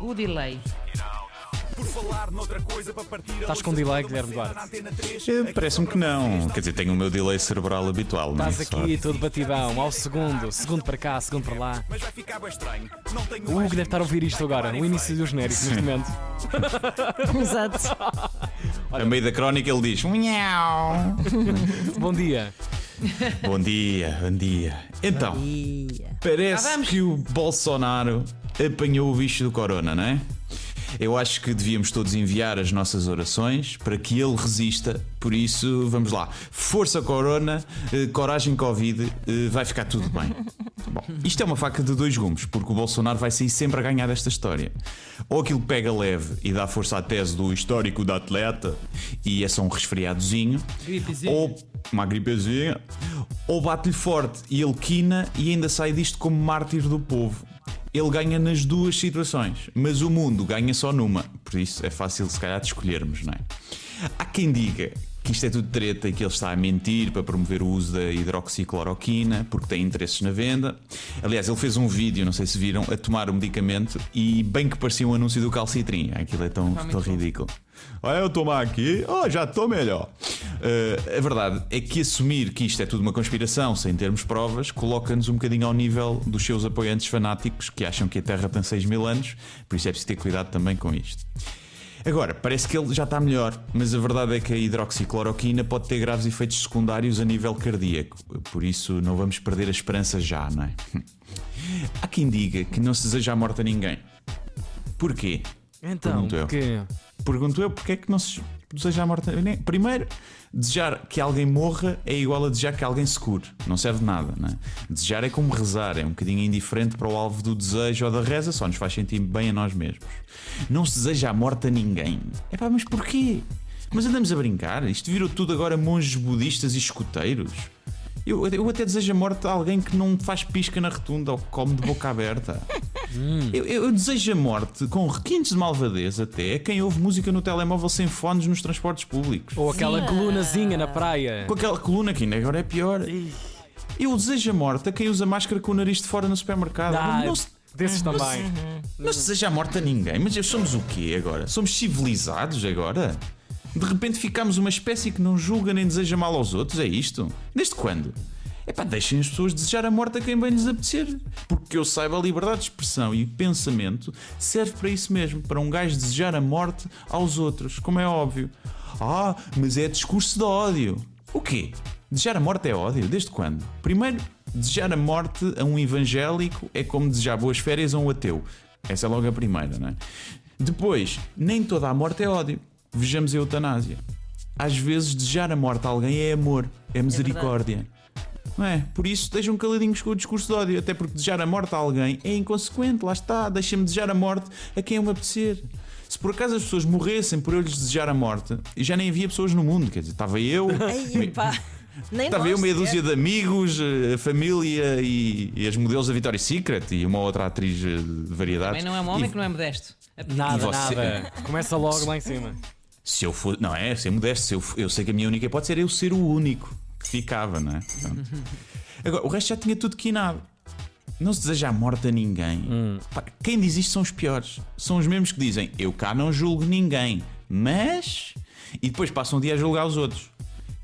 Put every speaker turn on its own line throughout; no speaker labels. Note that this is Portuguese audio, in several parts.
O delay.
Por falar noutra coisa para partir
Estás com delay, Guilherme Duarte?
na Antena 3.
Eh, Parece-me que não. Quer dizer, tenho o meu delay cerebral habitual, não é?
Estás aqui todo batidão, ao segundo, segundo para cá, segundo para lá.
Mas vai ficar bem estranho. Não tenho
O Hugo deve estar a ouvir isto agora, o início do genérico neste momento.
Exato.
A meio da crónica ele diz: Miau.
Bom dia.
Bom dia, bom dia. Então,
Ah,
parece
vamos.
que o Bolsonaro apanhou o bicho do corona, não é? Eu acho que devíamos todos enviar as nossas orações para que ele resista. Por isso, vamos lá. Força Corona, eh, coragem Covid, eh, vai ficar tudo bem. Bom, isto é uma faca de dois gumes, porque o Bolsonaro vai sair sempre a ganhar desta história. Ou aquilo pega leve e dá força à tese do histórico da atleta e é só um resfriadozinho.
Gripezinha.
Ou uma gripezinha. Ou bate-lhe forte e ele quina e ainda sai disto como mártir do povo. Ele ganha nas duas situações, mas o mundo ganha só numa. Por isso é fácil, se calhar, de escolhermos, não é? Há quem diga que isto é tudo treta e que ele está a mentir para promover o uso da hidroxicloroquina porque tem interesses na venda. Aliás, ele fez um vídeo, não sei se viram, a tomar o medicamento e bem que parecia um anúncio do calcitrim. Aquilo é tão, tão ridículo. Olha, eu tomar aqui, oh, já estou melhor. Uh, a verdade é que assumir que isto é tudo uma conspiração sem termos provas coloca-nos um bocadinho ao nível dos seus apoiantes fanáticos que acham que a Terra tem 6 mil anos, por isso é preciso ter cuidado também com isto. Agora, parece que ele já está melhor, mas a verdade é que a hidroxicloroquina pode ter graves efeitos secundários a nível cardíaco, por isso não vamos perder a esperança já, não é? Há quem diga que não se deseja a morte a ninguém. Porquê?
Então, porque
Pergunto eu porque é que não se deseja a morte. ninguém? Primeiro, desejar que alguém morra é igual a desejar que alguém se cure. Não serve de nada, não é? Desejar é como rezar, é um bocadinho indiferente para o alvo do desejo ou da reza, só nos faz sentir bem a nós mesmos. Não se deseja a morte a ninguém. É pá, mas porquê? Mas andamos a brincar? Isto virou tudo agora monges budistas e escuteiros? Eu, eu até desejo a morte a alguém que não faz pisca na rotunda ou que come de boca aberta. Eu, eu desejo a morte com requintes de malvadez até a quem ouve música no telemóvel sem fones nos transportes públicos.
Ou aquela colunazinha na praia.
Com aquela coluna que ainda agora é pior. Eu desejo a morte a quem usa máscara com o nariz de fora no supermercado.
Ah,
Não, se,
desses também.
não se deseja a morte a ninguém. Mas somos o quê agora? Somos civilizados agora? De repente ficamos uma espécie que não julga nem deseja mal aos outros? É isto? Desde quando? É pá, deixem as pessoas desejar a morte a quem bem lhes apetecer. Porque que eu saiba, a liberdade de expressão e pensamento serve para isso mesmo, para um gajo desejar a morte aos outros, como é óbvio. Ah, mas é discurso de ódio. O quê? Desejar a morte é ódio? Desde quando? Primeiro, desejar a morte a um evangélico é como desejar boas férias a um ateu. Essa é logo a primeira, não é? Depois, nem toda a morte é ódio. Vejamos a eutanásia. Às vezes, desejar a morte a alguém é amor, é misericórdia. Não é? Por isso, estejam caladinhos com o discurso de ódio, até porque desejar a morte a alguém é inconsequente, lá está. Deixem-me desejar a morte a quem eu me apetecer. Se por acaso as pessoas morressem por eu lhes desejar a morte, já nem havia pessoas no mundo, quer dizer, estava eu,
Ai, pá. Nem
estava
nós
eu meia dúzia de amigos, a família e, e as modelos da Victoria's Secret e uma outra atriz eh, de variedades.
Também não é um homem
E
que não é modesto.
Nada,
você?
nada. Começa logo lá em cima.
Se eu for, não é, ser modesto, se eu, eu sei que a minha única hipótese era eu ser o único ficava, não é? Agora, o resto já tinha tudo quinado. Não se deseja a morte a ninguém. Pá, quem diz isto são os piores. São os mesmos que dizem eu cá não julgo ninguém, mas. E depois passam um dia a julgar os outros.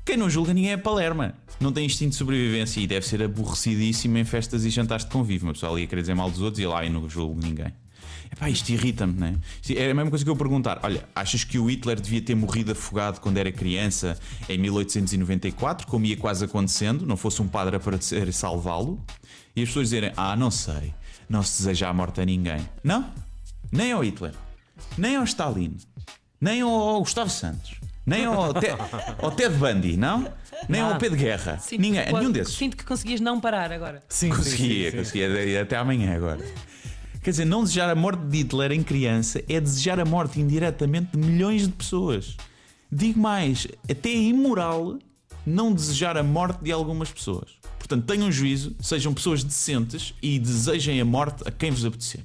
Quem não julga ninguém é Palerma. Não tem instinto de sobrevivência e deve ser aborrecidíssimo em festas e jantares de convívio. Uma pessoa ali a querer dizer mal dos outros e lá e não julgo ninguém. Epá, isto irrita-me, não é? É a mesma coisa que eu perguntar: olha, achas que o Hitler devia ter morrido afogado quando era criança em 1894, como ia quase acontecendo, não fosse um padre a aparecer e salvá-lo? E as pessoas dizerem: ah, não sei, não se deseja a morte a ninguém. Não? Nem ao Hitler, nem ao Stalin, nem ao Gustavo Santos, nem ao, Ted, ao Ted Bundy, não? Nem ao Pedro Guerra.
Sinto
Ninguém,
que-
nenhum desses.
Sinto que conseguias não parar agora.
Sim, sim,
Conseguia,
sim, sim.
conseguia até amanhã agora. Quer dizer, não desejar a morte de Hitler em criança é desejar a morte indiretamente de milhões de pessoas. Digo mais, até é imoral não desejar a morte de algumas pessoas. Portanto, tenham juízo, sejam pessoas decentes e desejem a morte a quem vos apetecer.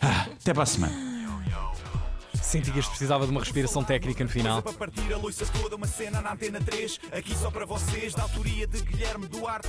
Ah, até para a semana.
Senti que este precisava de uma respiração técnica no final.
Para partir a louça toda, uma cena na Antena 3. Aqui só para vocês, da autoria de Guilherme Duarte.